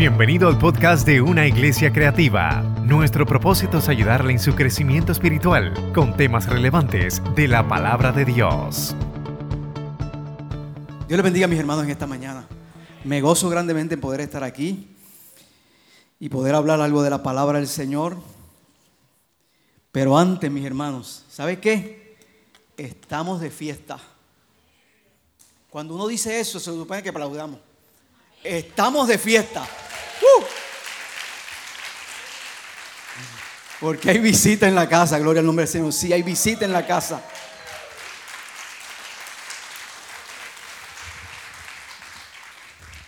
Bienvenido al podcast de Una Iglesia Creativa. Nuestro propósito es ayudarle en su crecimiento espiritual con temas relevantes de la palabra de Dios. Dios les bendiga a mis hermanos en esta mañana. Me gozo grandemente en poder estar aquí y poder hablar algo de la palabra del Señor. Pero antes, mis hermanos, ¿sabe qué? Estamos de fiesta. Cuando uno dice eso, se supone que aplaudamos. Estamos de fiesta. ¡Uh! Porque hay visita en la casa, gloria al nombre del Señor. Sí, hay visita en la casa.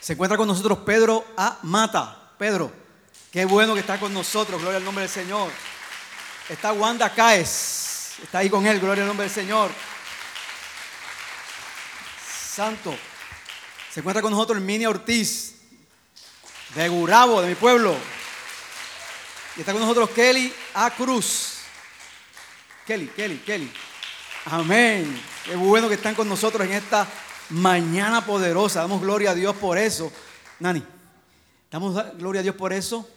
Se encuentra con nosotros Pedro A. Mata. Pedro, qué bueno que está con nosotros, gloria al nombre del Señor. Está Wanda Caes, está ahí con él, gloria al nombre del Señor. Santo. Se encuentra con nosotros el Mini Ortiz, de Gurabo, de mi pueblo. Y está con nosotros Kelly A. Cruz. Kelly, Kelly, Kelly. Amén. Qué bueno que están con nosotros en esta mañana poderosa. Damos gloria a Dios por eso. Nani, damos gloria a Dios por eso.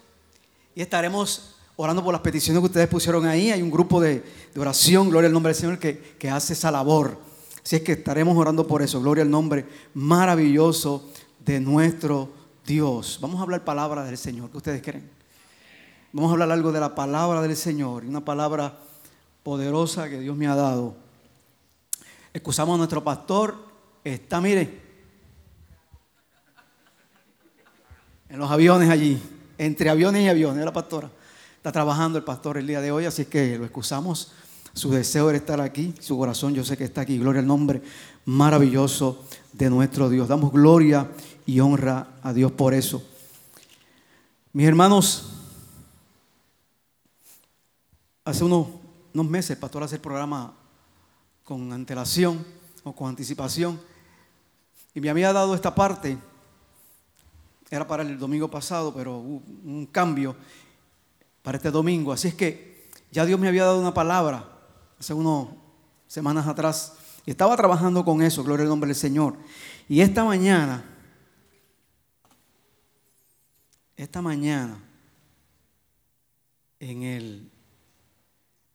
Y estaremos orando por las peticiones que ustedes pusieron ahí. Hay un grupo de, oración, gloria al nombre del Señor, que, que hace esa labor. Así es que estaremos orando por eso. Gloria al nombre maravilloso de nuestro Dios. Vamos a hablar palabra del Señor. ¿Qué ustedes creen? Vamos a hablar algo de la palabra del Señor. Una palabra poderosa que Dios me ha dado. Excusamos a nuestro pastor. Está, mire, en los aviones allí. Entre aviones y aviones, la pastora. Está trabajando el pastor el día de hoy, así que lo excusamos. Su deseo era estar aquí, su corazón yo sé que está aquí. Gloria al nombre maravilloso de nuestro Dios. Damos gloria y honra a Dios por eso. Mis hermanos, hace unos, unos meses el pastor hace el programa con antelación o con anticipación y me había dado esta parte, era para el domingo pasado, pero hubo un cambio para este domingo. Así es que ya Dios me había dado una palabra hace unas semanas atrás. Y estaba trabajando con eso, gloria al nombre del Señor. Y esta mañana, esta mañana, en el,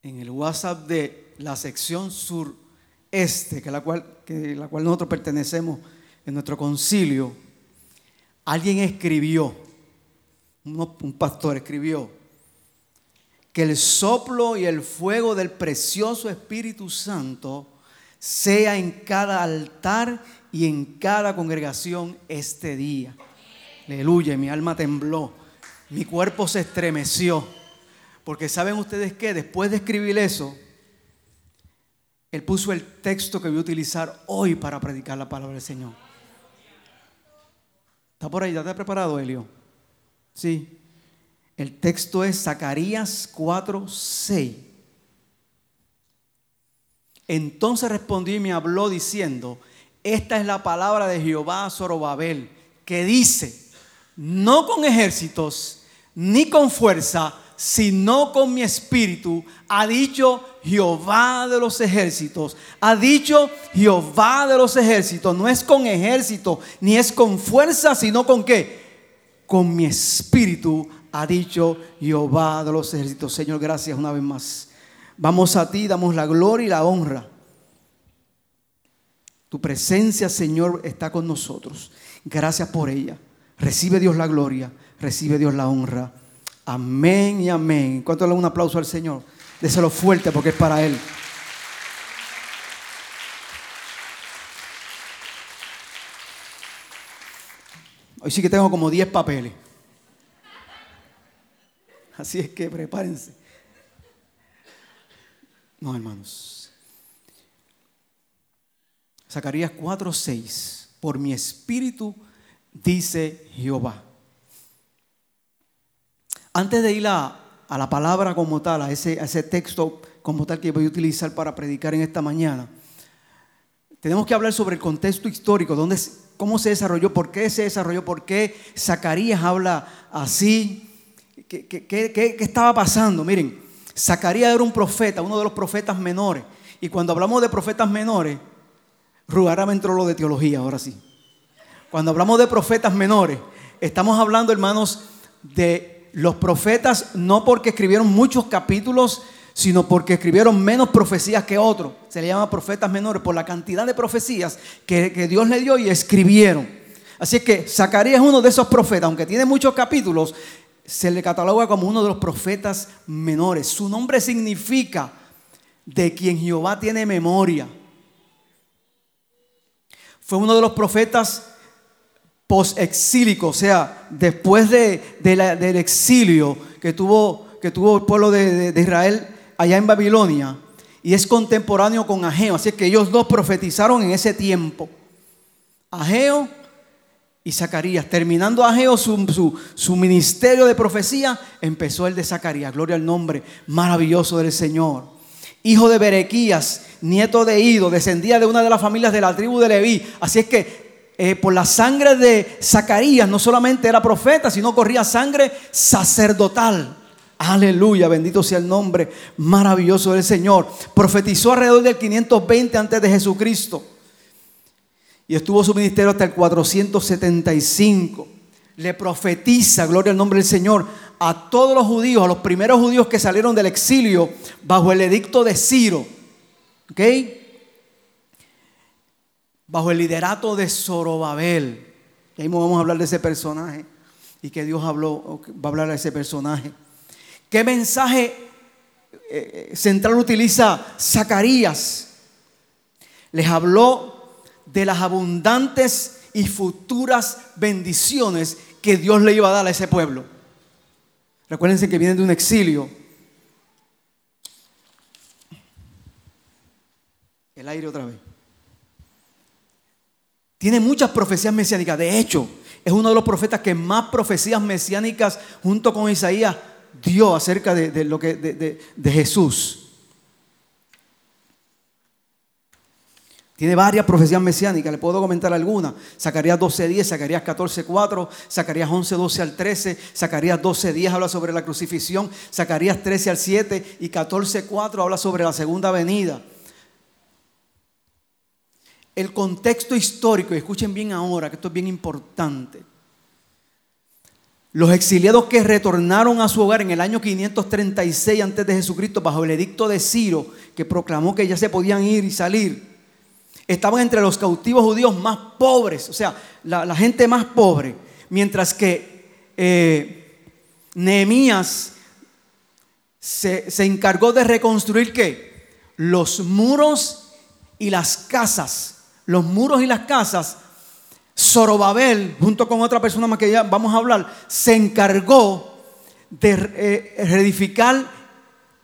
en el WhatsApp de la sección sureste, que la cual, que la cual nosotros pertenecemos en nuestro concilio, alguien escribió, un pastor escribió, que el soplo y el fuego del precioso Espíritu Santo sea en cada altar y en cada congregación este día. Aleluya, mi alma tembló, mi cuerpo se estremeció, porque saben ustedes que después de escribir eso, él puso el texto que voy a utilizar hoy para predicar la palabra del Señor. ¿Está por ahí? ¿Ya te has preparado, Elio? Sí. El texto es Zacarías 4, 6. Entonces respondió y me habló diciendo, esta es la palabra de Jehová a Zorobabel, que dice, no con ejércitos ni con fuerza, sino con mi espíritu, ha dicho Jehová de los ejércitos. Ha dicho Jehová de los ejércitos. No es con ejército, ni es con fuerza, sino con qué? Con mi espíritu, ha dicho Jehová de los ejércitos. Señor, gracias una vez más. Vamos a ti, damos la gloria y la honra. Tu presencia, Señor, está con nosotros. Gracias por ella. Recibe Dios la gloria, recibe Dios la honra. Amén y amén. ¿Cuánto le un aplauso al Señor? Déselo fuerte porque es para Él. Hoy sí que tengo como 10 papeles. Así es que prepárense. No, hermanos. Zacarías 4:6. Por mi espíritu, dice Jehová. Antes de ir a, la palabra como tal, a ese, texto como tal que voy a utilizar para predicar en esta mañana, tenemos que hablar sobre el contexto histórico, dónde, cómo se desarrolló, por qué se desarrolló, por qué Zacarías habla así, ¿Qué, estaba pasando? Miren, Zacarías era un profeta, uno de los profetas menores. Y cuando hablamos de profetas menores, Rugará me entró lo de teología, ahora sí. Cuando hablamos de profetas menores, estamos hablando, hermanos, de los profetas, no porque escribieron muchos capítulos, sino porque escribieron menos profecías que otros. Se le llama profetas menores por la cantidad de profecías que, que Dios le dio y escribieron. Así que Zacarías es uno de esos profetas, aunque tiene muchos capítulos, se le cataloga como uno de los profetas menores. Su nombre significa de quien Jehová tiene memoria. Fue uno de los profetas post-exílicos, o sea, después de, del exilio que tuvo, que tuvo el pueblo de, de Israel allá en Babilonia, y es contemporáneo con Ageo. Así que ellos dos profetizaron en ese tiempo. Ageo y Zacarías. Terminando Ageo su, su, ministerio de profecía, empezó el de Zacarías. Gloria al nombre maravilloso del Señor. Hijo de Berequías, nieto de Ido, descendía de una de las familias de la tribu de Leví. Así es que eh, por la sangre de Zacarías no solamente era profeta, sino corría sangre sacerdotal. Aleluya, bendito sea el nombre maravilloso del Señor. Profetizó alrededor del 520 antes de Jesucristo y estuvo su ministerio hasta el 475. Le profetiza, gloria al nombre del Señor, a todos los judíos, a los primeros judíos que salieron del exilio bajo el edicto de Ciro. ¿Ok? Bajo el liderato de Zorobabel. Y ahí vamos a hablar de ese personaje. Y que Dios habló, va a hablar de ese personaje. ¿Qué mensaje eh, eh, central utiliza Zacarías? Les habló de las abundantes y futuras bendiciones que Dios le iba a dar a ese pueblo. Recuérdense que vienen de un exilio. El aire otra vez. Tiene muchas profecías mesiánicas. De hecho, es uno de los profetas que más profecías mesiánicas junto con Isaías dio acerca de, lo que, de Jesús. Tiene varias profecías mesiánicas, le puedo comentar algunas. Zacarías 12.10, Zacarías 14.4, Zacarías 11.12 al 13, Zacarías 12.10 habla sobre la crucifixión, Zacarías 13 al 7 y 14.4 habla sobre la segunda venida. El contexto histórico, y escuchen bien ahora, que esto es bien importante. Los exiliados que retornaron a su hogar en el año 536 antes de Jesucristo bajo el edicto de Ciro, que proclamó que ya se podían ir y salir, estaban entre los cautivos judíos más pobres, o sea, la, gente más pobre, mientras que eh, Nehemías se, se encargó de reconstruir qué? Los muros y las casas, los muros y las casas. Zorobabel, junto con otra persona más que ya vamos a hablar, se encargó de eh, reedificar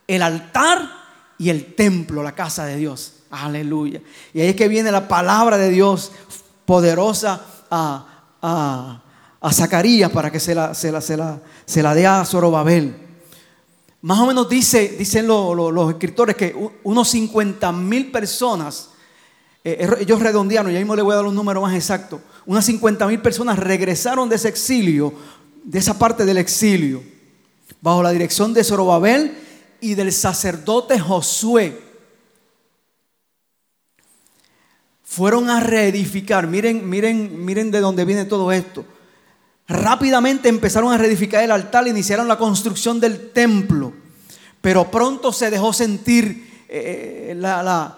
el altar y el templo, la casa de Dios. Aleluya. Y ahí es que viene la palabra de Dios poderosa a, a, Zacarías para que se la, se la, se la, se la dé a Zorobabel. Más o menos dice, dicen los escritores que unos 50 mil personas, eh, ellos redondearon, ya mismo le voy a dar un número más exacto, unas 50 mil personas regresaron de ese exilio, de esa parte del exilio, bajo la dirección de Zorobabel y del sacerdote Josué. fueron a reedificar. Miren, miren, miren de dónde viene todo esto. Rápidamente empezaron a reedificar el altar, iniciaron la construcción del templo. Pero pronto se dejó sentir eh, la,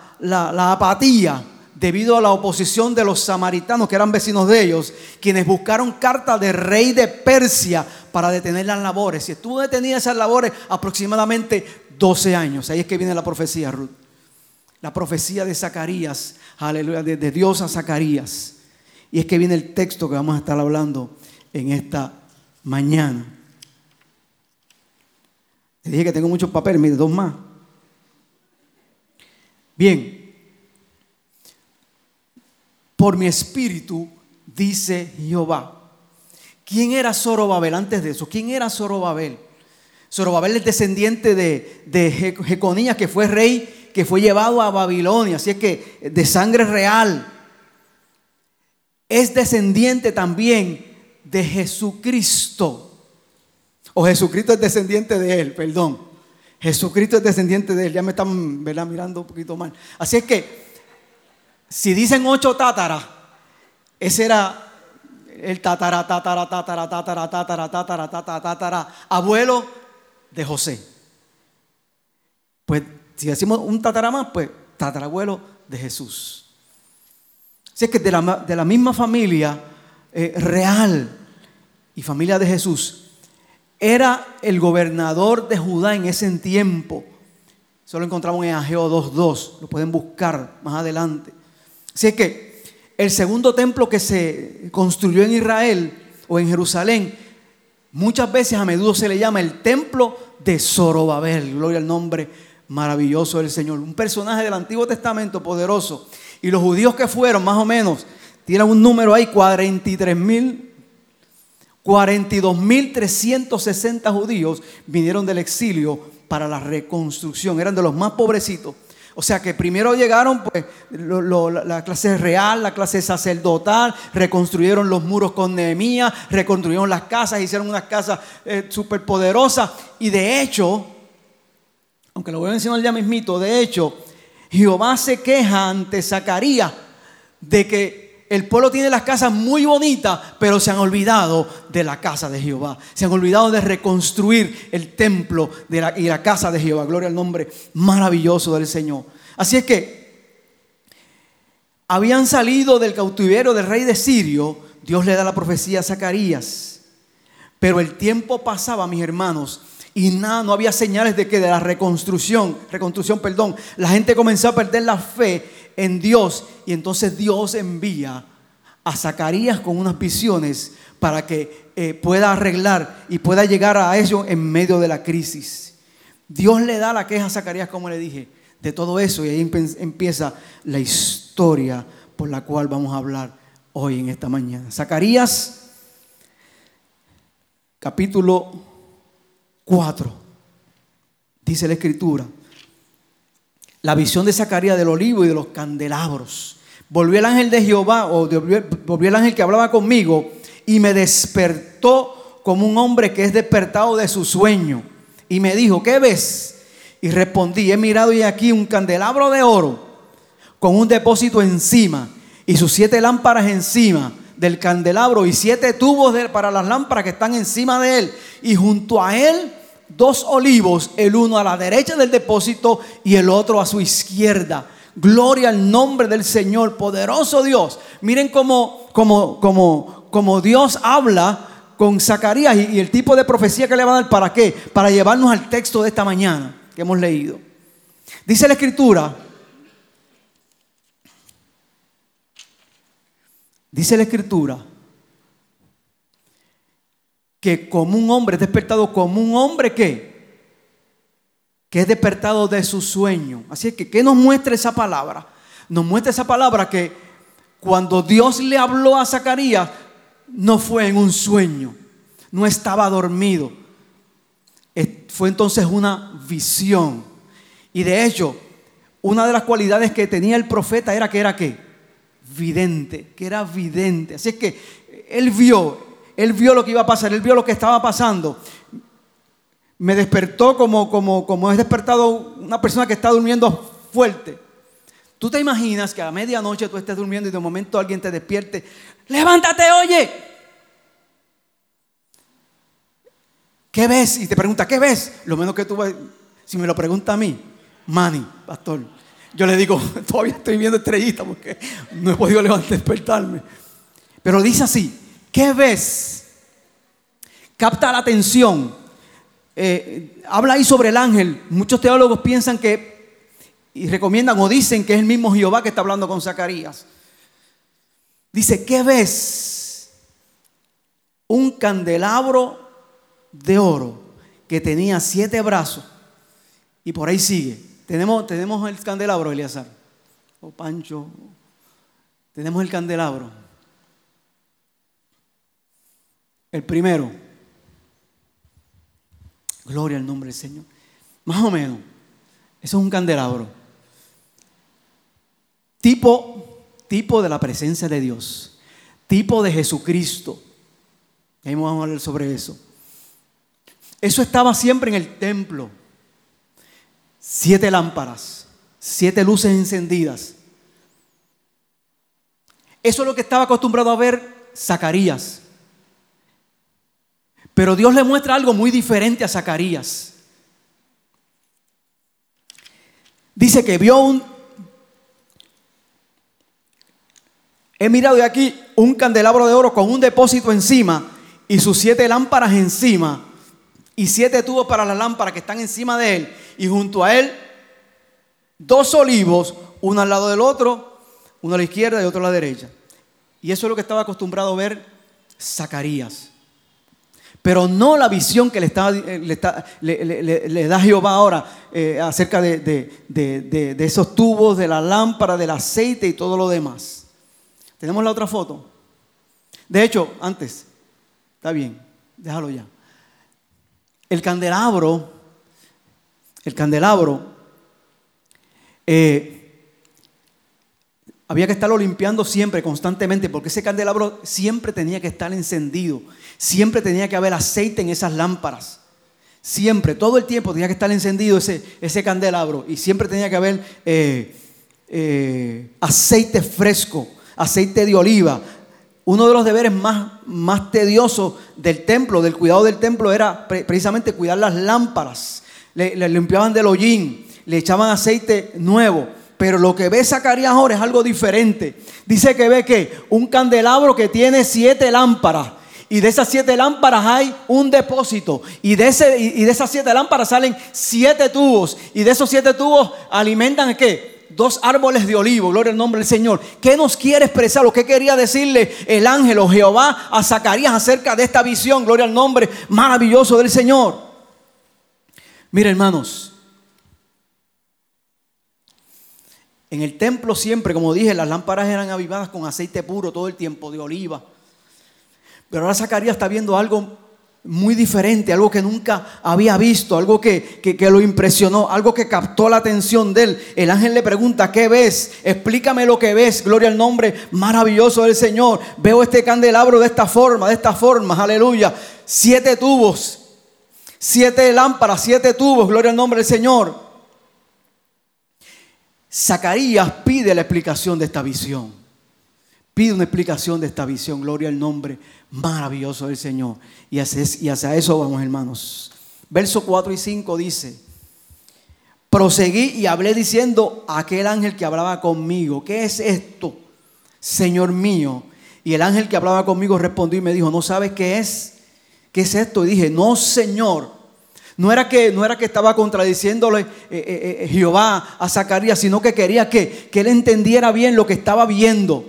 apatía debido a la oposición de los samaritanos, que eran vecinos de ellos, quienes buscaron carta del rey de Persia para detener las labores. Y estuvo detenida esas labores aproximadamente 12 años. Ahí es que viene la profecía, Ruth. La profecía de Zacarías aleluya, de, Dios a Zacarías. Y es que viene el texto que vamos a estar hablando en esta mañana. Le dije que tengo muchos papeles, mire, dos más. Bien, por mi espíritu, dice Jehová. ¿Quién era Zorobabel antes de eso? ¿Quién era Zorobabel? Zorobabel es descendiente de, de Jeconías, que fue rey que fue llevado a Babilonia, así es que de sangre real. Es descendiente también de Jesucristo. O Jesucristo es descendiente de él, perdón. Jesucristo es descendiente de él. Ya me están mirando un poquito mal. Así es que, si dicen ocho tátaras, ese era el tatara, tatara, tatara, tatara, tatara, tatara, abuelo de José. Pues si decimos un tatara más, pues tatarabuelo de Jesús. Así es que de la, de la misma familia eh, real y familia de Jesús, era el gobernador de Judá en ese tiempo. Eso lo encontramos en Ageo 2.2, lo pueden buscar más adelante. Así que el segundo templo que se construyó en Israel o en Jerusalén, muchas veces a menudo se le llama el templo de Zorobabel. Gloria al nombre maravilloso del Señor. Un personaje del Antiguo Testamento poderoso. Y los judíos que fueron, más o menos, tienen un número ahí, 43 mil 42.360 judíos vinieron del exilio para la reconstrucción. Eran de los más pobrecitos. O sea que primero llegaron pues, la clase real, la clase sacerdotal, reconstruyeron los muros con Nehemías, reconstruyeron las casas, hicieron unas casas eh, súper poderosas. Y de hecho, aunque lo voy a mencionar ya mismito, de hecho, Jehová se queja ante Zacarías de que el pueblo tiene las casas muy bonitas, pero se han olvidado de la casa de Jehová. Se han olvidado de reconstruir el templo y la casa de Jehová. Gloria al nombre maravilloso del Señor. Así es que habían salido del cautiverio del rey de Sirio. Dios le da la profecía a Zacarías. Pero el tiempo pasaba, mis hermanos, y nada, no había señales de que de la reconstrucción, reconstrucción, perdón, la gente comenzó a perder la fe en Dios y entonces Dios envía a Zacarías con unas visiones para que eh, pueda arreglar y pueda llegar a ello en medio de la crisis. Dios le da la queja a Zacarías, como le dije, de todo eso y ahí empieza la historia por la cual vamos a hablar hoy en esta mañana. Zacarías, capítulo 4, dice la escritura la visión de Zacarías del olivo y de los candelabros. Volvió el ángel de Jehová, o volvió el ángel que hablaba conmigo, y me despertó como un hombre que es despertado de su sueño. Y me dijo, ¿qué ves? Y respondí, he mirado y aquí un candelabro de oro con un depósito encima y sus siete lámparas encima del candelabro y siete tubos para las lámparas que están encima de él. Y junto a él dos olivos, el uno a la derecha del depósito y el otro a su izquierda. Gloria al nombre del Señor, poderoso Dios. Miren cómo, como Dios habla con Zacarías y, y el tipo de profecía que le va a dar para qué? Para llevarnos al texto de esta mañana que hemos leído. Dice la escritura, dice la escritura, que como un hombre es despertado como un hombre que que es despertado de su sueño. Así es que ¿qué nos muestra esa palabra? Nos muestra esa palabra que cuando Dios le habló a Zacarías no fue en un sueño, no estaba dormido. Fue entonces una visión. Y de hecho, una de las cualidades que tenía el profeta era que era qué? Vidente, que era vidente. Así es que él vio, él vio lo que iba a pasar, él vio lo que estaba pasando. Me despertó como, como, como es despertado una persona que está durmiendo fuerte. Tú te imaginas que a medianoche tú estés durmiendo y de momento alguien te despierte. Levántate, oye. ¿Qué ves? Y te pregunta, ¿qué ves? Lo menos que tú ves, si me lo pregunta a mí, Manny, pastor. Yo le digo, todavía estoy viendo estrellitas porque no he podido levantar, despertarme. Pero dice así, ¿Qué ves? Capta la atención. Eh, habla ahí sobre el ángel. Muchos teólogos piensan que, y recomiendan o dicen que es el mismo Jehová que está hablando con Zacarías. Dice, ¿qué ves? Un candelabro de oro que tenía siete brazos. Y por ahí sigue. Tenemos, tenemos el candelabro, Eliazar. O Pancho. Tenemos el candelabro. El primero, gloria al nombre del Señor. Más o menos, eso es un candelabro. Tipo, tipo de la presencia de Dios. Tipo de Jesucristo. Ahí vamos a hablar sobre eso. Eso estaba siempre en el templo. Siete lámparas, siete luces encendidas. Eso es lo que estaba acostumbrado a ver Zacarías. Pero Dios le muestra algo muy diferente a Zacarías. Dice que vio un... He mirado de aquí un candelabro de oro con un depósito encima y sus siete lámparas encima y siete tubos para las lámparas que están encima de él y junto a él dos olivos, uno al lado del otro, uno a la izquierda y otro a la derecha. Y eso es lo que estaba acostumbrado a ver Zacarías. Pero no la visión que le, estaba, le, da Jehová ahora eh, acerca de, de, esos tubos, de la lámpara, del aceite y todo lo demás. Tenemos la otra foto. De hecho, antes, está bien, déjalo ya. El candelabro, el candelabro, eh, había que estarlo limpiando siempre, constantemente, porque ese candelabro siempre tenía que estar encendido. Siempre tenía que haber aceite en esas lámparas. Siempre, todo el tiempo tenía que estar encendido ese, ese candelabro. Y siempre tenía que haber eh, eh, aceite fresco, aceite de oliva. Uno de los deberes más, más tediosos del templo, del cuidado del templo, era precisamente cuidar las lámparas. Le, le limpiaban del hollín, le echaban aceite nuevo pero lo que ve Zacarías ahora es algo diferente. Dice que ve que un candelabro que tiene siete lámparas. Y de esas siete lámparas hay un depósito. Y de, ese, y de esas siete lámparas salen siete tubos. Y de esos siete tubos alimentan qué? Dos árboles de olivo. Gloria al nombre del Señor. ¿Qué nos quiere expresar? ¿O qué quería decirle el ángel o Jehová a Zacarías acerca de esta visión? Gloria al nombre maravilloso del Señor. Mira, hermanos. En el templo siempre, como dije, las lámparas eran avivadas con aceite puro todo el tiempo, de oliva. Pero ahora Zacarías está viendo algo muy diferente, algo que nunca había visto, algo que, que, lo impresionó, algo que captó la atención de él. El ángel le pregunta, ¿qué ves? Explícame lo que ves, gloria al nombre maravilloso del Señor. Veo este candelabro de esta forma, de esta forma, aleluya. Siete tubos, siete lámparas, siete tubos, gloria al nombre del Señor. Zacarías pide la explicación de esta visión. Pide una explicación de esta visión. Gloria al nombre maravilloso del Señor. Y hacia, eso vamos, hermanos. Verso 4 y 5 dice, proseguí y hablé diciendo a aquel ángel que hablaba conmigo, ¿qué es esto, Señor mío? Y el ángel que hablaba conmigo respondió y me dijo, ¿no sabes qué es? ¿Qué es esto? Y dije, no, Señor. No era que, no era que estaba contradiciéndole eh, eh, eh, Jehová a Zacarías, sino que quería que, que él entendiera bien lo que estaba viendo,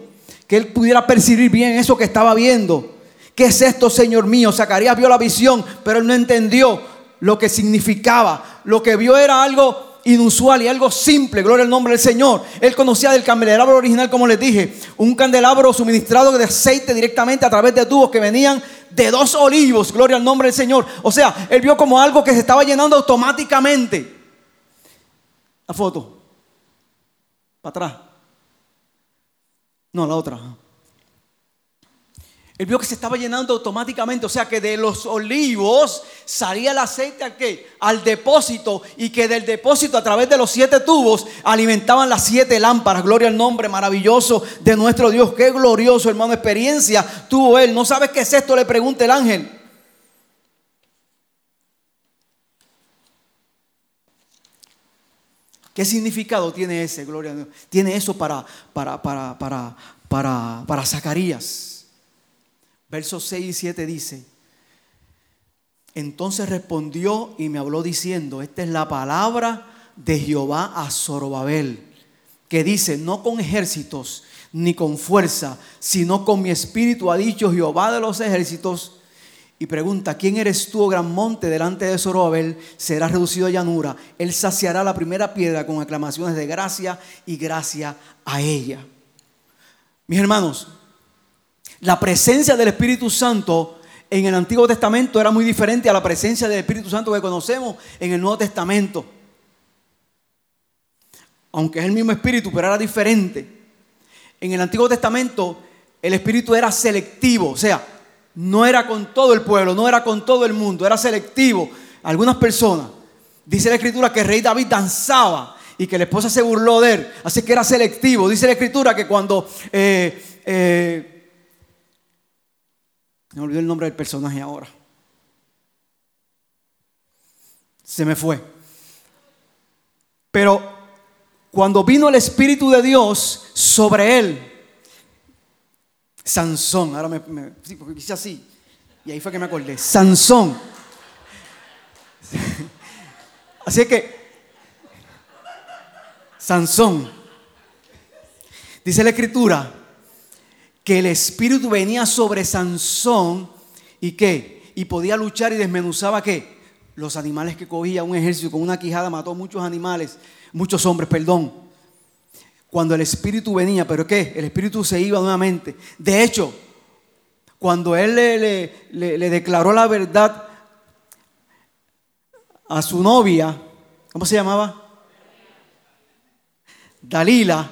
que él pudiera percibir bien eso que estaba viendo. ¿Qué es esto, Señor mío? Zacarías vio la visión, pero él no entendió lo que significaba. Lo que vio era algo inusual y algo simple, gloria al nombre del Señor. Él conocía del candelabro original, como les dije, un candelabro suministrado de aceite directamente a través de tubos que venían de dos olivos, gloria al nombre del Señor. O sea, él vio como algo que se estaba llenando automáticamente. La foto. Para atrás. No, la otra. Él vio que se estaba llenando automáticamente, o sea que de los olivos salía el aceite al qué? Al depósito y que del depósito a través de los siete tubos alimentaban las siete lámparas. Gloria al nombre maravilloso de nuestro Dios. Qué glorioso, hermano, experiencia tuvo él. ¿No sabes qué es esto? Le pregunta el ángel. ¿Qué significado tiene ese? Gloria a Dios. Tiene eso para, para, para, para, para, para Zacarías. Versos 6 y 7 dice, entonces respondió y me habló diciendo, esta es la palabra de Jehová a Zorobabel, que dice, no con ejércitos ni con fuerza, sino con mi espíritu, ha dicho Jehová de los ejércitos. Y pregunta, ¿quién eres tú, oh gran monte, delante de Zorobabel? Será reducido a llanura. Él saciará la primera piedra con aclamaciones de gracia y gracia a ella. Mis hermanos, la presencia del Espíritu Santo en el Antiguo Testamento era muy diferente a la presencia del Espíritu Santo que conocemos en el Nuevo Testamento. Aunque es el mismo Espíritu, pero era diferente. En el Antiguo Testamento el Espíritu era selectivo, o sea, no era con todo el pueblo, no era con todo el mundo, era selectivo. Algunas personas, dice la Escritura que el rey David danzaba y que la esposa se burló de él, así que era selectivo. Dice la Escritura que cuando... Eh, eh, Me olvidé el nombre del personaje ahora. Se me fue. Pero cuando vino el Espíritu de Dios sobre él, Sansón, ahora me, sí, porque quise así, y ahí fue que me acordé, Sansón. Así que, Sansón, dice la escritura, que el Espíritu venía sobre Sansón y que, y podía luchar y desmenuzaba que los animales que cogía un ejército con una quijada mató muchos animales, muchos hombres, perdón. Cuando el Espíritu venía, pero ¿qué? El Espíritu se iba nuevamente. De hecho, cuando él le, le declaró la verdad a su novia, ¿cómo se llamaba? Dalila,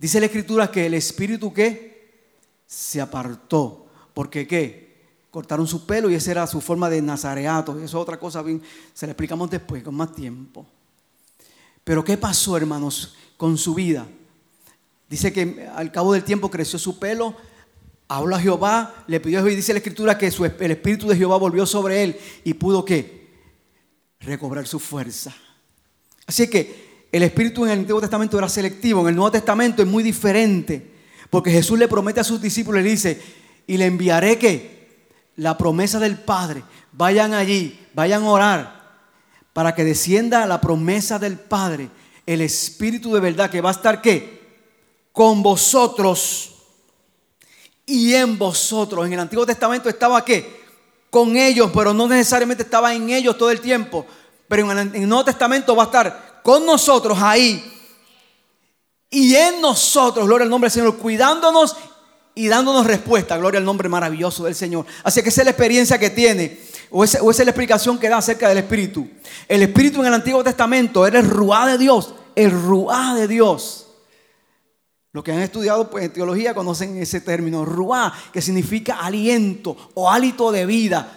dice la escritura que el Espíritu que se apartó. Porque qué? cortaron su pelo y esa era su forma de nazareato. Eso es otra cosa, bien, se la explicamos después, con más tiempo. Pero ¿qué pasó, hermanos, con su vida? Dice que al cabo del tiempo creció su pelo, habló a Jehová, le pidió a Jehová y dice la escritura que el espíritu de Jehová volvió sobre él y pudo qué? Recobrar su fuerza. Así que el espíritu en el Antiguo Testamento era selectivo, en el Nuevo Testamento es muy diferente, porque Jesús le promete a sus discípulos, le dice, y le enviaré que la promesa del Padre. Vayan allí, vayan a orar para que descienda la promesa del Padre, el Espíritu de verdad que va a estar qué? Con vosotros y en vosotros. En el Antiguo Testamento estaba qué? Con ellos, pero no necesariamente estaba en ellos todo el tiempo. Pero en el Nuevo Testamento va a estar con nosotros ahí y en nosotros, gloria al nombre del Señor, cuidándonos y dándonos respuesta. Gloria al nombre maravilloso del Señor. Así que esa es la experiencia que tiene, o esa, es la explicación que da acerca del Espíritu. El Espíritu en el Antiguo Testamento era el ruá de Dios, el ruá de Dios. Los que han estudiado pues, en teología conocen ese término, ruá, que significa aliento o hálito de vida.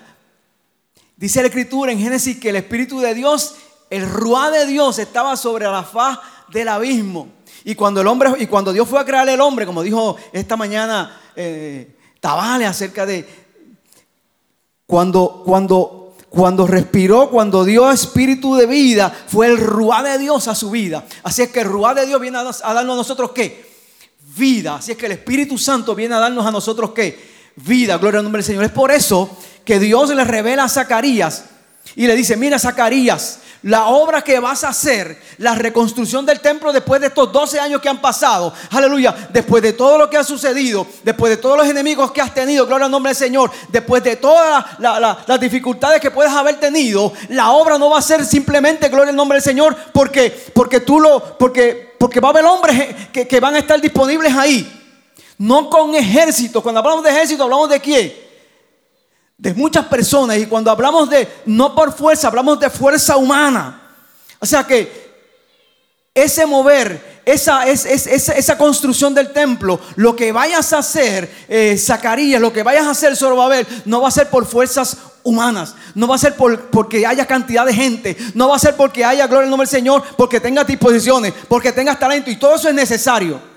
Dice la Escritura en Génesis que el Espíritu de Dios, el ruá de Dios estaba sobre la faz del abismo. Y cuando el hombre, y cuando Dios fue a crear el hombre, como dijo esta mañana eh, Tabale acerca de cuando, cuando, cuando respiró, cuando dio espíritu de vida, fue el ruá de Dios a su vida. Así es que el ruá de Dios viene a, darnos a nosotros qué? Vida. Así es que el Espíritu Santo viene a darnos a nosotros qué? Vida. Gloria al nombre del Señor. Es por eso que Dios le revela a Zacarías y le dice, mira Zacarías, la obra que vas a hacer, la reconstrucción del templo después de estos 12 años que han pasado, aleluya, después de todo lo que ha sucedido, después de todos los enemigos que has tenido, gloria al nombre del Señor, después de todas las dificultades que puedes haber tenido, la obra no va a ser simplemente gloria al nombre del Señor porque, porque tú lo, porque, porque va a haber hombres que, que van a estar disponibles ahí. No con ejército. Cuando hablamos de ejército, hablamos de quién? De muchas personas y cuando hablamos de no por fuerza, hablamos de fuerza humana. O sea que ese mover, esa, esa construcción del templo, lo que vayas a hacer, eh, Zacarías, lo que vayas a hacer, Zorobabel, no va a ser por fuerzas humanas, no va a ser por, porque haya cantidad de gente, no va a ser porque haya gloria al nombre del Señor, porque tengas disposiciones, porque tengas talento y todo eso es necesario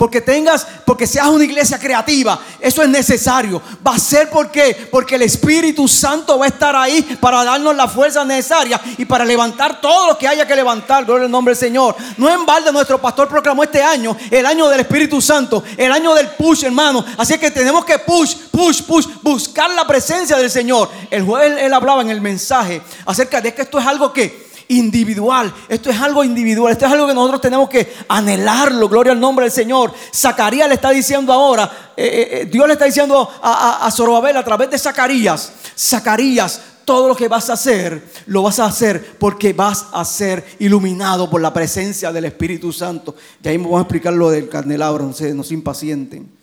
porque tengas, porque seas una iglesia creativa. Eso es necesario. Va a ser porque, porque el Espíritu Santo va a estar ahí para darnos la fuerza necesaria y para levantar todo lo que haya que levantar. Gloria al nombre del Señor. No en balde nuestro pastor proclamó este año, el año del Espíritu Santo, el año del push, hermano. Así que tenemos que push, push, push, buscar la presencia del Señor. El jueves él hablaba en el mensaje acerca de que esto es algo que individual. Esto es algo individual. Esto es algo que nosotros tenemos que anhelarlo. Gloria al nombre del Señor. Zacarías le está diciendo ahora, eh, eh, eh, Dios le está diciendo a, a, Zorobabel a través de Zacarías, Zacarías, todo lo que vas a hacer, lo vas a hacer porque vas a ser iluminado por la presencia del Espíritu Santo. Y ahí voy a explicar lo del candelabro, no se, no se impacienten.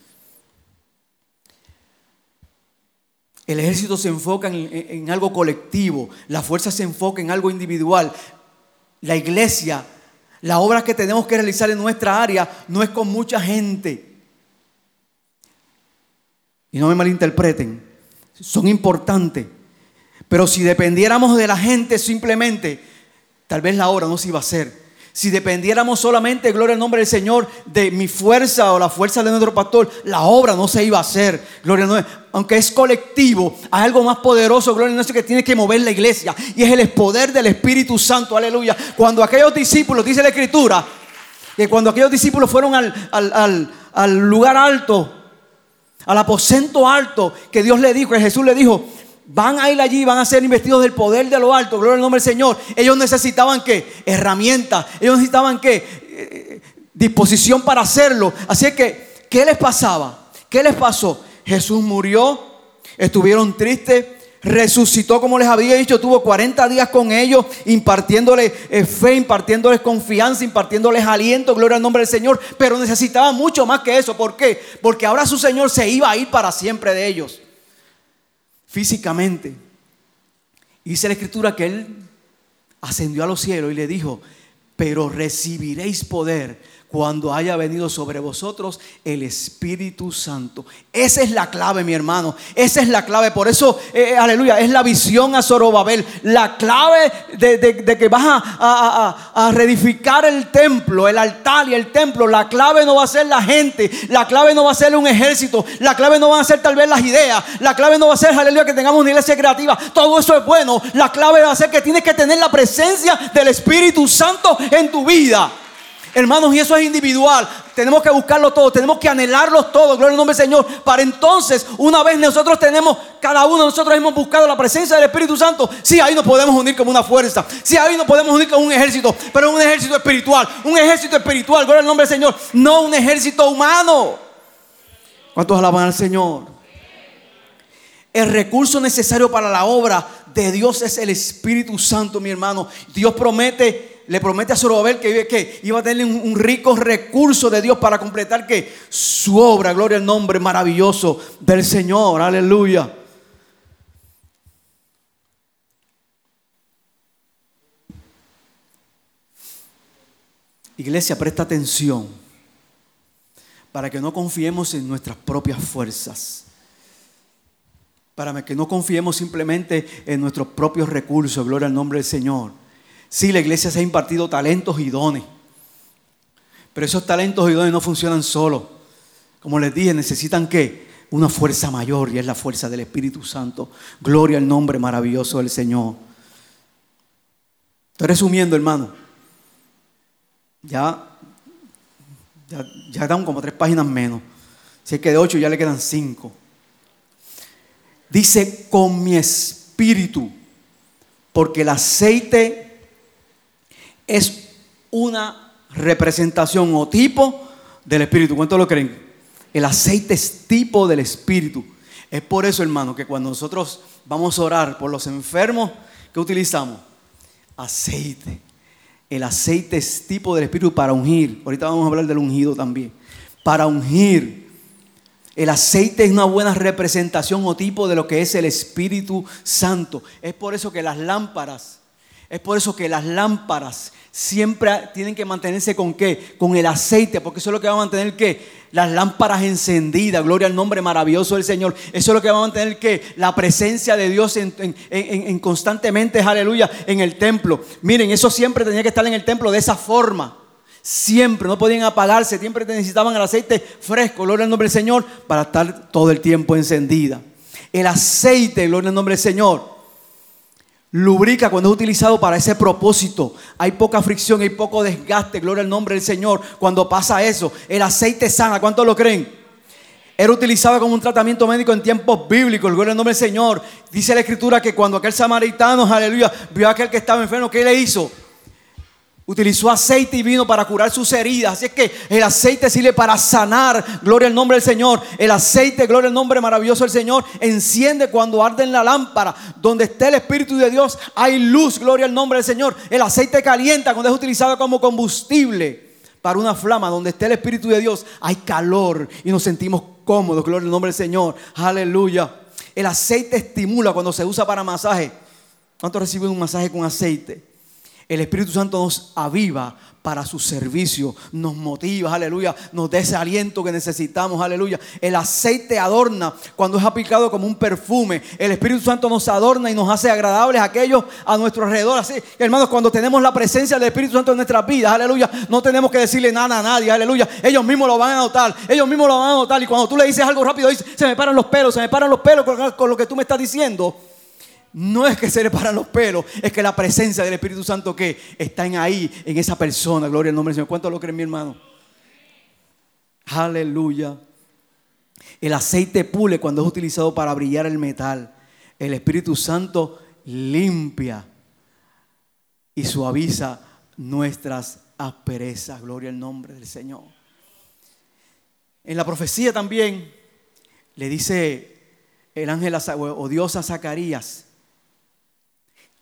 El ejército se enfoca en, algo colectivo, la fuerza se enfoca en algo individual. La iglesia, la obra que tenemos que realizar en nuestra área no es con mucha gente. Y no me malinterpreten, son importantes. Pero si dependiéramos de la gente simplemente, tal vez la obra no se iba a hacer. Si dependiéramos solamente, gloria al nombre del Señor, de mi fuerza o la fuerza de nuestro pastor, la obra no se iba a hacer. Gloria al nombre. Aunque es colectivo, hay algo más poderoso, gloria al nombre, que tiene que mover la iglesia. Y es el poder del Espíritu Santo, aleluya. Cuando aquellos discípulos, dice la Escritura, que cuando aquellos discípulos fueron al, al lugar alto, al aposento alto, que Dios le dijo, que Jesús le dijo, van a ir allí, van a ser investidos del poder de lo alto, gloria al nombre del Señor. Ellos necesitaban qué? Herramientas, ellos necesitaban qué? Eh, disposición para hacerlo. Así que, ¿qué les pasaba? ¿Qué les pasó? Jesús murió, estuvieron tristes, resucitó como les había dicho, tuvo 40 días con ellos, impartiéndoles eh, fe, impartiéndoles confianza, impartiéndoles aliento, gloria al nombre del Señor, pero necesitaba mucho más que eso. ¿Por qué? Porque ahora su Señor se iba a ir para siempre de ellos físicamente. Dice la escritura que él ascendió a los cielos y le dijo, pero recibiréis poder cuando haya venido sobre vosotros el Espíritu Santo. Esa es la clave, mi hermano. Esa es la clave. Por eso, eh, eh, aleluya, es la visión a Zorobabel. La clave de, que vas a, a, reedificar el templo, el altar y el templo. La clave no va a ser la gente. La clave no va a ser un ejército. La clave no van a ser tal vez las ideas. La clave no va a ser, aleluya, que tengamos una iglesia creativa. Todo eso es bueno. La clave va a ser que tienes que tener la presencia del Espíritu Santo en tu vida. Hermanos, y eso es individual. Tenemos que buscarlo todo, tenemos que anhelarlo todo, gloria al nombre del Señor. Para entonces, una vez nosotros tenemos, cada uno de nosotros hemos buscado la presencia del Espíritu Santo, sí, ahí nos podemos unir como una fuerza, sí, ahí nos podemos unir como un ejército, pero un ejército espiritual, un ejército espiritual, gloria al nombre del Señor, no un ejército humano. ¿Cuántos alaban al Señor? El recurso necesario para la obra de Dios es el Espíritu Santo, mi hermano. Dios promete le promete a Zorobabel que, que iba a tener un, rico recurso de Dios para completar que su obra, gloria al nombre maravilloso del Señor, aleluya. Iglesia, presta atención para que no confiemos en nuestras propias fuerzas, para que no confiemos simplemente en nuestros propios recursos, gloria al nombre del Señor Sí, la iglesia se ha impartido talentos y dones. Pero esos talentos y dones no funcionan solos. Como les dije, necesitan qué? Una fuerza mayor y es la fuerza del Espíritu Santo. Gloria al nombre maravilloso del Señor. Estoy resumiendo, hermano. Ya, ya, ya como tres páginas menos. Si es que de ocho ya le quedan cinco. Dice, con mi espíritu, porque el aceite es una representación o tipo del Espíritu. ¿Cuántos lo creen? El aceite es tipo del Espíritu. Es por eso, hermano, que cuando nosotros vamos a orar por los enfermos, ¿qué utilizamos? Aceite. El aceite es tipo del Espíritu para ungir. Ahorita vamos a hablar del ungido también. Para ungir. El aceite es una buena representación o tipo de lo que es el Espíritu Santo. Es por eso que las lámparas, es por eso que las lámparas siempre tienen que mantenerse con qué? Con el aceite, porque eso es lo que va a mantener qué? Las lámparas encendidas, gloria al nombre maravilloso del Señor. Eso es lo que va a mantener que la presencia de Dios en, constantemente, aleluya, en el templo. Miren, eso siempre tenía que estar en el templo de esa forma. Siempre, no podían apagarse, siempre necesitaban el aceite fresco, gloria al nombre del Señor, para estar todo el tiempo encendida. El aceite, gloria al nombre del Señor lubrica cuando es utilizado para ese propósito. Hay poca fricción, hay poco desgaste, gloria al nombre del Señor. Cuando pasa eso, el aceite sana, ¿cuántos lo creen? Era utilizado como un tratamiento médico en tiempos bíblicos, gloria al nombre del Señor. Dice la escritura que cuando aquel samaritano, aleluya, vio a aquel que estaba enfermo, ¿qué le hizo? Utilizó aceite y vino para curar sus heridas. Así es que el aceite sirve para sanar. Gloria al nombre del Señor. El aceite, gloria al nombre maravilloso del Señor, enciende cuando arde en la lámpara. Donde esté el Espíritu de Dios, hay luz. Gloria al nombre del Señor. El aceite calienta cuando es utilizado como combustible para una flama. Donde esté el Espíritu de Dios, hay calor y nos sentimos cómodos. Gloria al nombre del Señor. Aleluya. El aceite estimula cuando se usa para masaje. ¿Cuántos reciben un masaje con aceite? El Espíritu Santo nos aviva para su servicio, nos motiva, aleluya, nos da aliento que necesitamos, aleluya. El aceite adorna cuando es aplicado como un perfume. El Espíritu Santo nos adorna y nos hace agradables a aquellos a nuestro alrededor. Así, hermanos, cuando tenemos la presencia del Espíritu Santo en nuestras vidas, aleluya, no tenemos que decirle nada a nadie, aleluya. Ellos mismos lo van a notar, ellos mismos lo van a notar. Y cuando tú le dices algo rápido, dice, se me paran los pelos, se me paran los pelos con, con lo que tú me estás diciendo no es que se le paran los pelos, es que la presencia del Espíritu Santo que está en ahí, en esa persona. Gloria al nombre del Señor. ¿Cuánto lo creen, mi hermano? Aleluya. El aceite pule cuando es utilizado para brillar el metal. El Espíritu Santo limpia y suaviza nuestras asperezas. Gloria al nombre del Señor. En la profecía también le dice el ángel o Dios a Zacarías,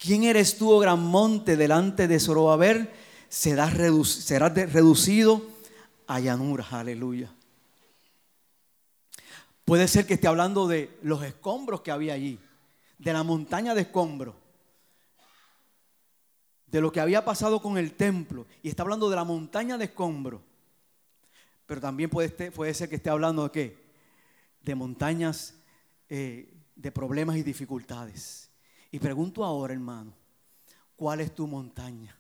¿Quién eres tú, oh gran monte, delante de Zorobabel? Serás, reducido a llanura. Aleluya. Puede ser que esté hablando de los escombros que había allí, de la montaña de escombros, de lo que había pasado con el templo, y está hablando de la montaña de escombros. Pero también puede, puede ser que esté hablando de qué? De montañas eh, de problemas y dificultades. Y pregunto ahora, hermano, ¿cuál es tu montaña?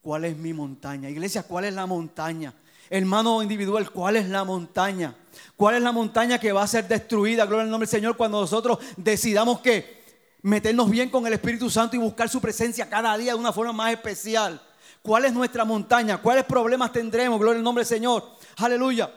¿Cuál es mi montaña? Iglesia, ¿cuál es la montaña? Hermano individual, ¿cuál es la montaña? ¿Cuál es la montaña que va a ser destruida? Gloria al nombre del Señor cuando nosotros decidamos que meternos bien con el Espíritu Santo y buscar su presencia cada día de una forma más especial. ¿Cuál es nuestra montaña? ¿Cuáles problemas tendremos? Gloria al nombre del Señor. Aleluya.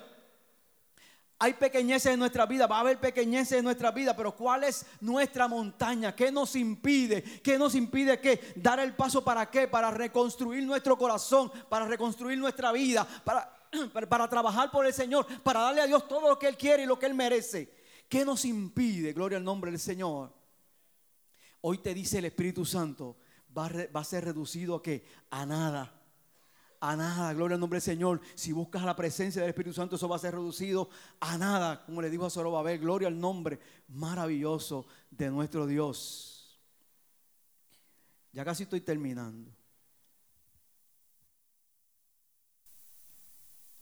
Hay pequeñeces en nuestra vida, va a haber pequeñeces en nuestra vida, pero ¿cuál es nuestra montaña? ¿Qué nos impide? ¿Qué nos impide qué? Dar el paso para qué? Para reconstruir nuestro corazón, para reconstruir nuestra vida, para, para trabajar por el Señor, para darle a Dios todo lo que Él quiere y lo que Él merece. ¿Qué nos impide? Gloria al nombre del Señor. Hoy te dice el Espíritu Santo, va va a ser reducido a qué? A nada a nada. Gloria al nombre del Señor. Si buscas la presencia del Espíritu Santo, eso va a ser reducido a nada. Como le dijo a Zorobabel, gloria al nombre maravilloso de nuestro Dios. Ya casi estoy terminando.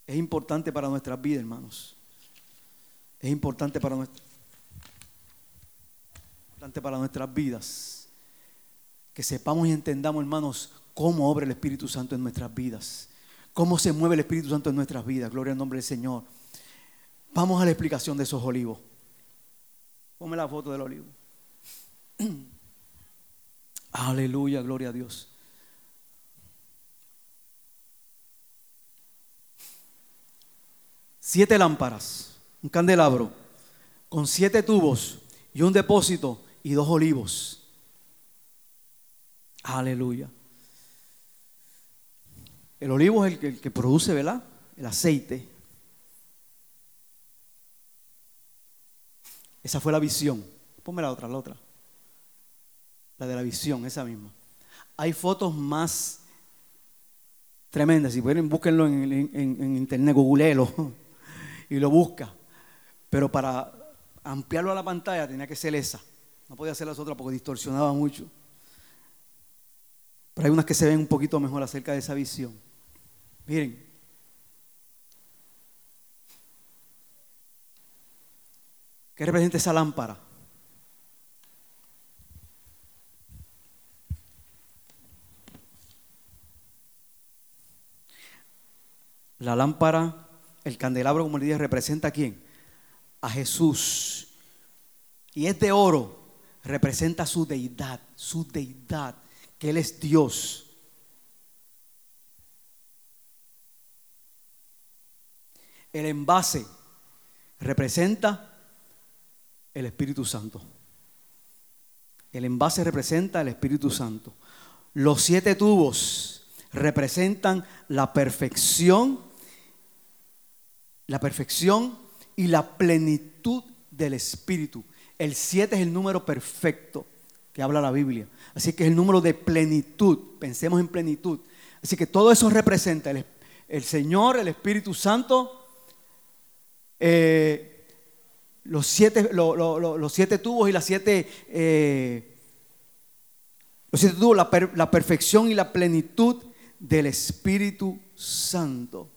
Es importante para nuestras vidas, hermanos. Es importante para, importante para nuestras vidas. Que sepamos y entendamos, hermanos, cómo obra el Espíritu Santo en nuestras vidas, cómo se mueve el Espíritu Santo en nuestras vidas. Gloria al nombre del Señor. Vamos a la explicación de esos olivos. Ponme la foto del olivo. Aleluya, gloria a Dios. Siete lámparas, un candelabro, con siete tubos y un depósito y dos olivos. Aleluya. El olivo es el que, produce, ¿verdad? El aceite. Esa fue la visión. Ponme la otra, la otra. La de la visión, esa misma. Hay fotos más tremendas. Si pueden, búsquenlo en, internet, googleelo y lo busca. Pero para ampliarlo a la pantalla tenía que ser esa. No podía ser las otras porque distorsionaba mucho. Pero hay unas que se ven un poquito mejor acerca de esa visión. Miren. ¿Qué representa esa lámpara? La lámpara, el candelabro, como le dije, representa a quién? A Jesús. Y es de oro, representa su deidad, su deidad, que Él es Dios. El envase representa el Espíritu Santo. El envase representa el Espíritu Santo. Los siete tubos representan la perfección, la perfección y la plenitud del Espíritu. El siete es el número perfecto que habla la Biblia. Así que es el número de plenitud. Pensemos en plenitud. Así que todo eso representa el, el Señor, el Espíritu Santo, eh, los, siete, los siete tubos y las siete, eh, Lo siento tú, la, la perfección y la plenitud del Espíritu Santo.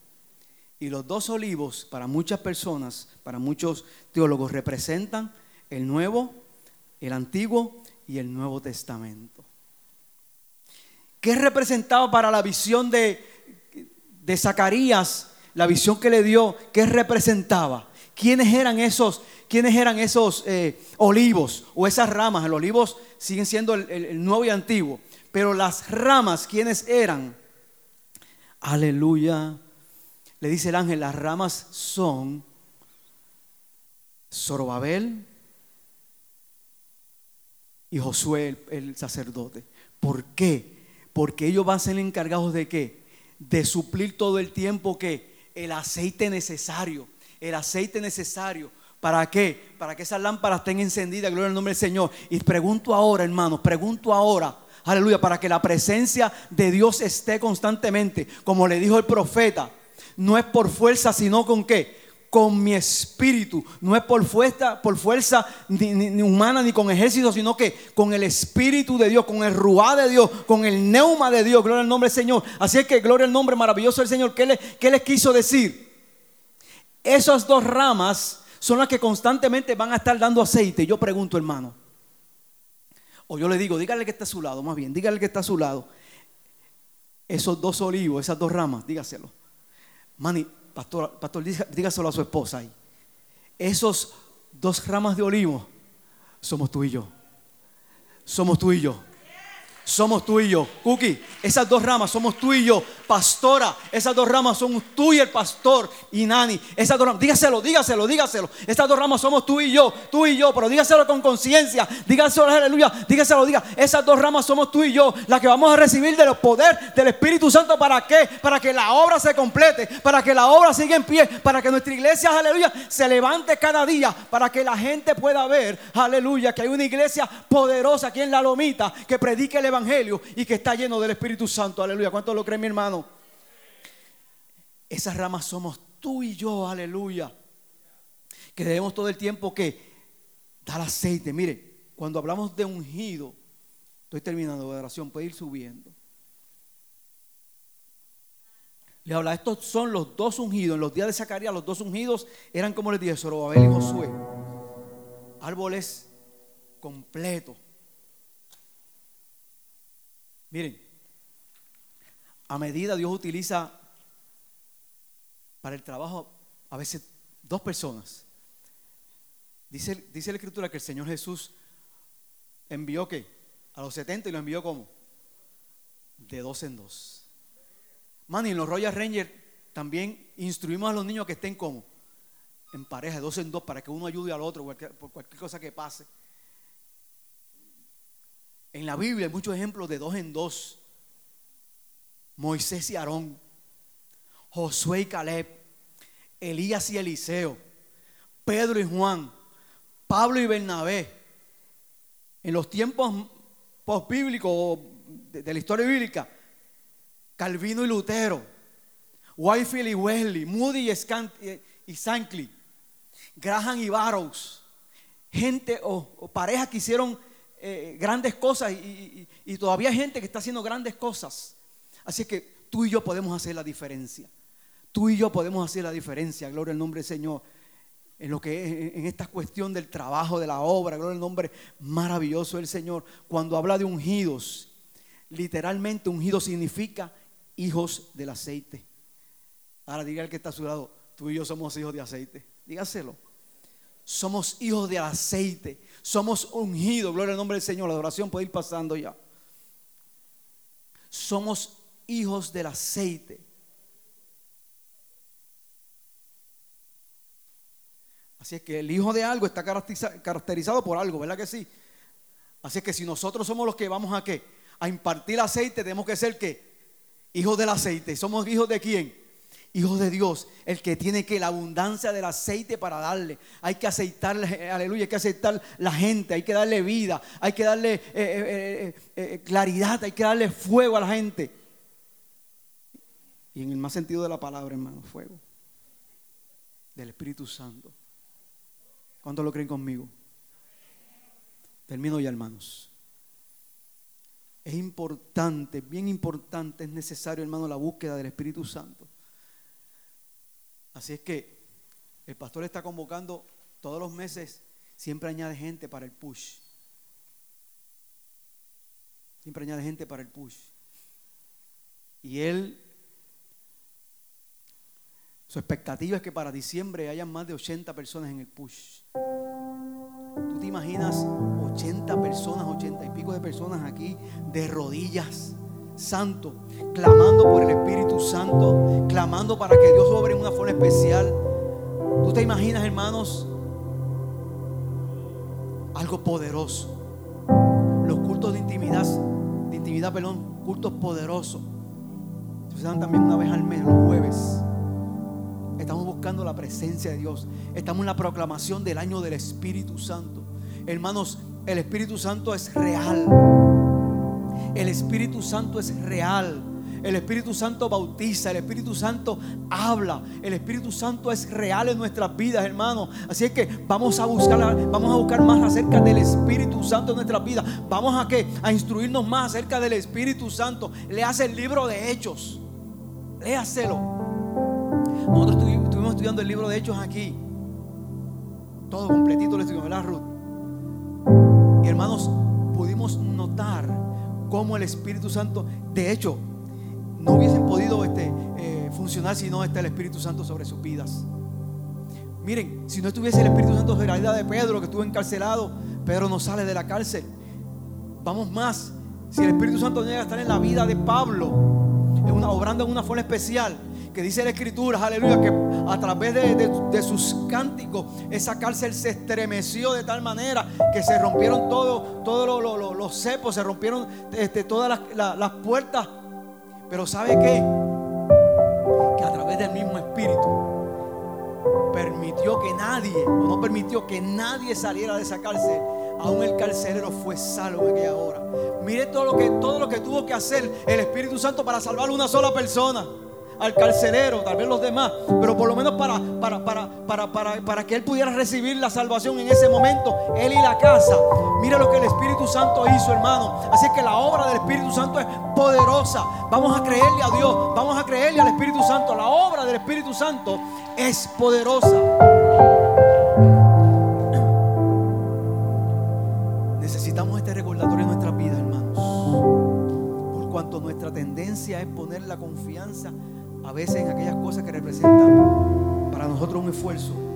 Y los dos olivos, para muchas personas, para muchos teólogos, representan el Nuevo, el Antiguo y el Nuevo Testamento. ¿Qué representaba para la visión de, de Zacarías, la visión que le dio? ¿Qué representaba? ¿Quiénes eran esos, quiénes eran esos eh, olivos o esas ramas? Los olivos siguen siendo el nuevo y antiguo, pero las ramas, ¿quiénes eran? Aleluya. Le dice el ángel, las ramas son Zorobabel y Josué el, sacerdote. ¿Por qué? Porque ellos van a ser encargados de qué? De suplir todo el tiempo que el aceite necesario, el aceite necesario. ¿Para qué? Para que esas lámparas estén encendidas, gloria al nombre del Señor. Y pregunto ahora, hermanos, pregunto ahora, aleluya, para que la presencia de Dios esté constantemente, como le dijo el profeta no es por fuerza, sino con qué? Con mi espíritu. No es por fuerza, por fuerza ni, humana ni con ejército, sino que con el espíritu de Dios, con el ruá de Dios, con el neuma de Dios. Gloria al nombre del Señor. Así es que gloria al nombre maravilloso del Señor. ¿Qué, le, qué les quiso decir? Esas dos ramas son las que constantemente van a estar dando aceite. Yo pregunto, hermano. O yo le digo, dígale que está a su lado, más bien, dígale que está a su lado. Esos dos olivos, esas dos ramas, dígaselo Mani, pastor, pastor dígaselo a su esposa ahí. Esos dos ramas de olivo somos tú y yo. Somos tú y yo somos tú y yo. Cookie, esas dos ramas somos tú y yo. Pastora, esas dos ramas son tú y el pastor y Nani. Esas dos ramas, dígaselo, dígaselo, dígaselo. Esas dos ramas somos tú y yo, tú y yo, pero dígaselo con conciencia. Dígaselo, aleluya, dígaselo, diga. Esas dos ramas somos tú y yo, las que vamos a recibir del poder del Espíritu Santo. ¿Para qué? Para que la obra se complete, para que la obra siga en pie, para que nuestra iglesia, aleluya, se levante cada día, para que la gente pueda ver, aleluya, que hay una iglesia poderosa aquí en la lomita que predique el Evangelio y que está lleno del Espíritu Santo. Aleluya. ¿Cuánto lo creen, mi hermano? Esas ramas somos tú y yo. Aleluya. Que debemos todo el tiempo que dar aceite. Mire, cuando hablamos de ungido, estoy terminando de oración, puede ir subiendo. Le habla, estos son los dos ungidos. En los días de Zacarías, los dos ungidos eran como les dije, Zorobabel y Josué. Árboles completos. Miren, a medida Dios utiliza para el trabajo a veces dos personas. Dice, dice la escritura que el Señor Jesús envió que a los 70 y lo envió como de dos en dos. Man, y en los Royal Rangers también instruimos a los niños que estén como en pareja, de dos en dos, para que uno ayude al otro por cualquier cosa que pase. En la Biblia hay muchos ejemplos de dos en dos. Moisés y Aarón, Josué y Caleb, Elías y Eliseo, Pedro y Juan, Pablo y Bernabé. En los tiempos postbíblicos de, la historia bíblica, Calvino y Lutero, Whitefield y Wesley, Moody y, Sankey, Graham y Barrows, gente o, o parejas que hicieron eh, grandes cosas y, todavía hay gente que está haciendo grandes cosas. Así que tú y yo podemos hacer la diferencia. Tú y yo podemos hacer la diferencia, gloria al nombre del Señor. En lo que en esta cuestión del trabajo, de la obra, gloria al nombre maravilloso del Señor. Cuando habla de ungidos, literalmente ungido significa hijos del aceite. Ahora diga el que está a su lado, tú y yo somos hijos de aceite. Dígaselo. Somos hijos del aceite. Somos ungidos. Gloria al nombre del Señor. La adoración puede ir pasando ya. Somos hijos del aceite. Así es que el hijo de algo está caracterizado por algo, ¿verdad que sí? Así es que si nosotros somos los que vamos a qué? A impartir aceite, tenemos que ser que hijos del aceite. ¿Somos hijos de quién? Hijo de Dios, el que tiene que la abundancia del aceite para darle. Hay que aceitarle, eh, aleluya, hay que aceitar la gente, hay que darle vida, hay que darle eh, eh, claridad, hay que darle fuego a la gente. Y en el más sentido de la palabra, hermano, fuego. Del Espíritu Santo. ¿Cuántos lo creen conmigo? Termino ya, hermanos. Es importante, bien importante, es necesario, hermano, la búsqueda del Espíritu Santo. Así es que el pastor está convocando todos los meses, siempre añade gente para el push. Siempre añade gente para el push. Y él, su expectativa es que para diciembre hayan más de 80 personas en el push. ¿Tú te imaginas 80 personas, 80 y pico de personas aquí de rodillas? Santo, clamando por el Espíritu Santo, clamando para que Dios obre en una forma especial. ¿Tú te imaginas, hermanos? Algo poderoso. Los cultos de intimidad, de intimidad, perdón, cultos poderosos. Se dan también una vez al mes, los jueves. Estamos buscando la presencia de Dios. Estamos en la proclamación del año del Espíritu Santo. Hermanos, el Espíritu Santo es real. Espíritu Santo es real. El Espíritu Santo bautiza, el Espíritu Santo habla, el Espíritu Santo es real en nuestras vidas, hermanos. Así es que vamos a buscar, vamos a buscar más acerca del Espíritu Santo en nuestras vidas. Vamos a que a instruirnos más acerca del Espíritu Santo. Le hace el libro de Hechos. Léaselo. Nosotros estuvimos estudiando el libro de Hechos aquí. Todo completito lo ¿verdad, Ruth? Y hermanos, pudimos notar cómo el Espíritu Santo, de hecho, no hubiesen podido este, eh, funcionar si no está el Espíritu Santo sobre sus vidas. Miren, si no estuviese el Espíritu Santo sobre la vida de Pedro, que estuvo encarcelado, Pedro no sale de la cárcel. Vamos más, si el Espíritu Santo llega a estar en la vida de Pablo, en una, obrando en una forma especial, que dice la Escritura, aleluya, que a través de, sus cánticos esa cárcel se estremeció de tal manera que se rompieron todos todo los cepos, se rompieron este, todas las puertas pero ¿sabe qué? Que a través del mismo Espíritu permitió que nadie, o no permitió que nadie saliera de esa cárcel. Aún el carcelero fue salvo en aquella hora. Mire todo lo que, todo lo que tuvo que hacer el Espíritu Santo para salvar a una sola persona al carcelero, tal vez los demás, pero por lo menos para, para, para, para, para, que él pudiera recibir la salvación en ese momento, él y la casa. Mira lo que el Espíritu Santo hizo, hermano. Así que la obra del Espíritu Santo es poderosa. Vamos a creerle a Dios, vamos a creerle al Espíritu Santo. La obra del Espíritu Santo es poderosa. Necesitamos este recordatorio en nuestras vidas, hermanos. Por cuanto nuestra tendencia es poner la confianza a veces en aquellas cosas que representan para nosotros un esfuerzo.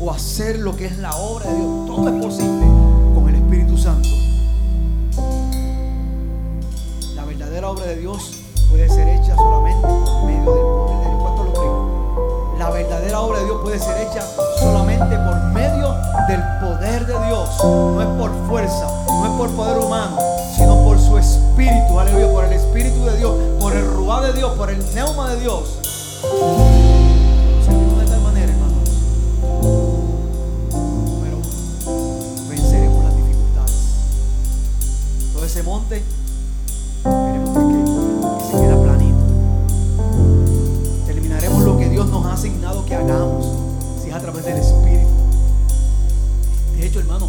O hacer lo que es la obra de Dios. Todo es posible con el Espíritu Santo. La verdadera obra de Dios puede ser hecha solamente por medio del poder de Dios. ¿Cuánto lo creen? La verdadera obra de Dios puede ser hecha solamente por medio del poder de Dios. No es por fuerza, no es por poder humano, sino por su espíritu. Aleluya, por el espíritu de Dios, por el ruá de Dios, por el neuma de Dios. ese monte, veremos que, se queda planito. Terminaremos lo que Dios nos ha asignado que hagamos, si es a través del Espíritu. De hecho, hermano,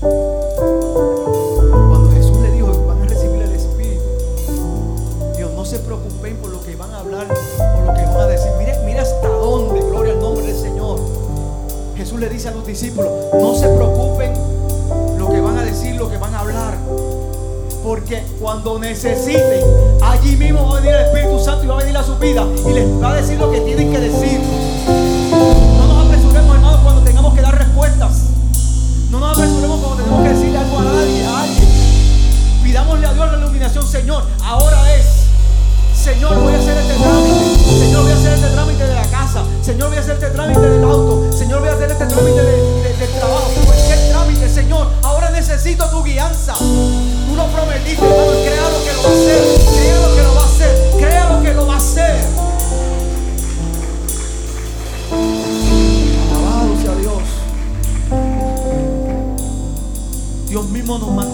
cuando Jesús le dijo van a recibir el Espíritu, Dios, no se preocupen por lo que van a hablar por lo que van a decir. mire mira hasta dónde, gloria al nombre del Señor. Jesús le dice a los discípulos, no se preocupen que van a hablar. Porque cuando necesiten, allí mismo va a venir el Espíritu Santo y va a venir a su vida y les va a decir lo que tienen que decir. No nos apresuremos, hermanos, cuando tengamos que dar respuestas. No nos apresuremos cuando tenemos que decirle algo a nadie, a alguien. Pidámosle a Dios la iluminación, Señor. Ahora es. Señor, voy a hacer este trámite. Señor, voy a hacer este trámite de. Señor, voy a hacer este trámite del auto. Señor, voy a hacer este trámite de, del trabajo. Cualquier trámite, Señor. Ahora necesito tu guianza. Tú lo prometiste, hermano. Crea lo que lo va a hacer. Crea lo que lo va a hacer. Crea lo que lo va a hacer. Alabado sea Dios. Dios mismo nos mantendrá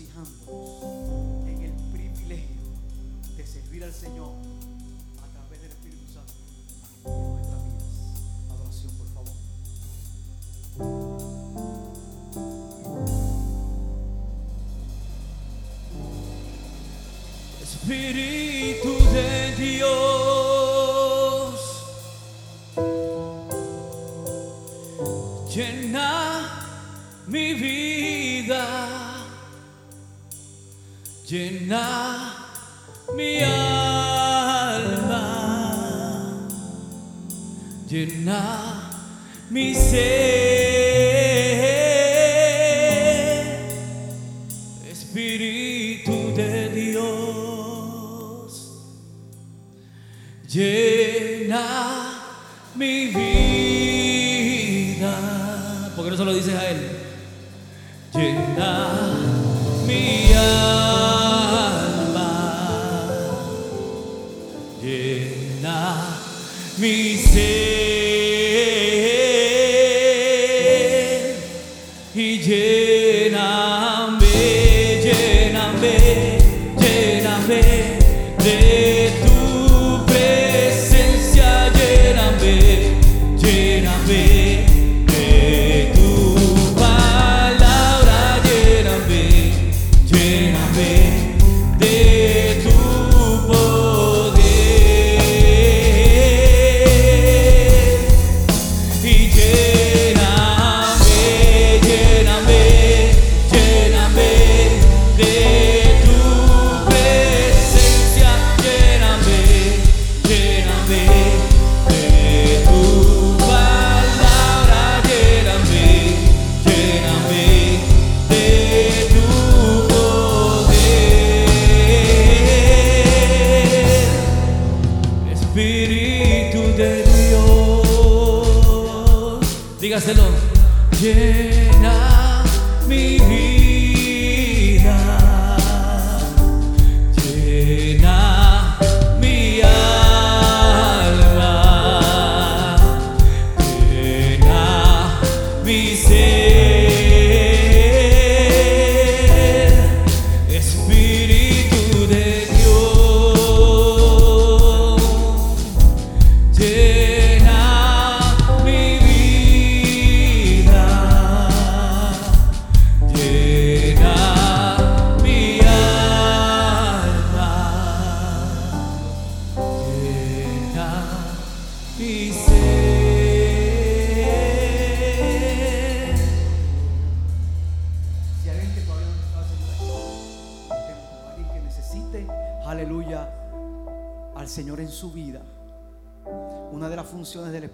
y humble. Mi ser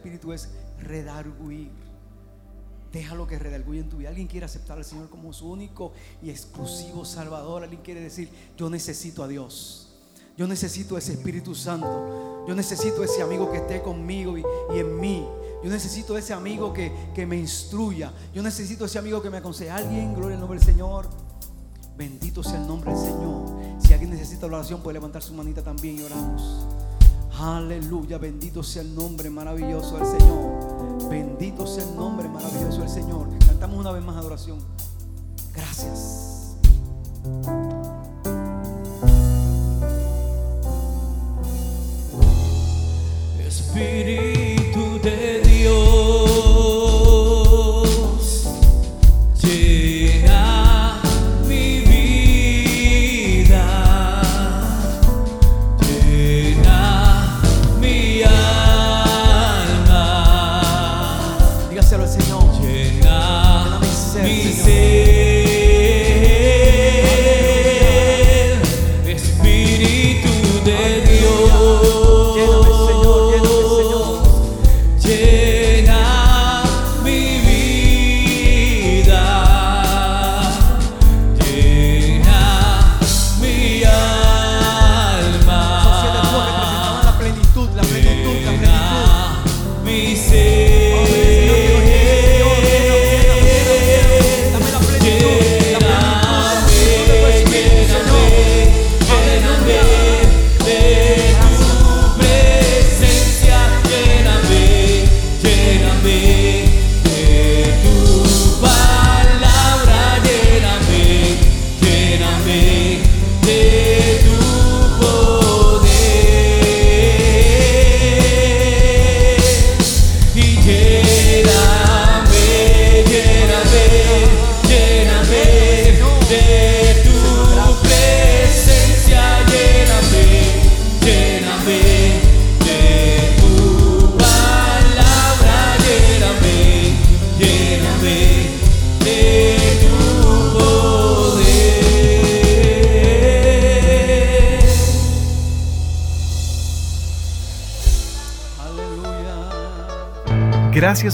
Espíritu es redarguir. Déjalo que redarguya en tu vida. Alguien quiere aceptar al Señor como su único y exclusivo Salvador. Alguien quiere decir, yo necesito a Dios. Yo necesito ese Espíritu Santo. Yo necesito ese amigo que esté conmigo y, en mí. Yo necesito ese amigo que, que me instruya. Yo necesito ese amigo que me aconseje. Alguien, gloria al nombre del Señor. Bendito sea el nombre del Señor. Si alguien necesita oración, puede levantar su manita también y oramos. Aleluya, bendito sea el nombre maravilloso del Señor. Bendito sea el nombre maravilloso del Señor. Cantamos una vez más adoración. Gracias. Espíritu